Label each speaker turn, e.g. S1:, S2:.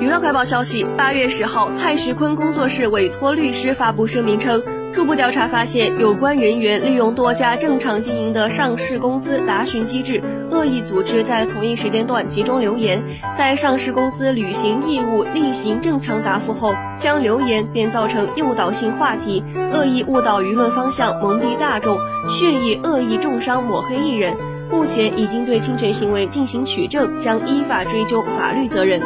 S1: 娱乐快报消息：八月十号，蔡徐坤工作室委托律师发布声明称，初步调查发现，有关人员利用多家正常经营的上市公司答询机制，恶意组织在同一时间段集中留言，在上市公司履行义务、例行正常答复后，将留言变造成诱导性话题，恶意误导舆论方向，蒙蔽大众，蓄意恶意重伤抹黑艺人。目前已经对侵权行为进行取证，将依法追究法律责任。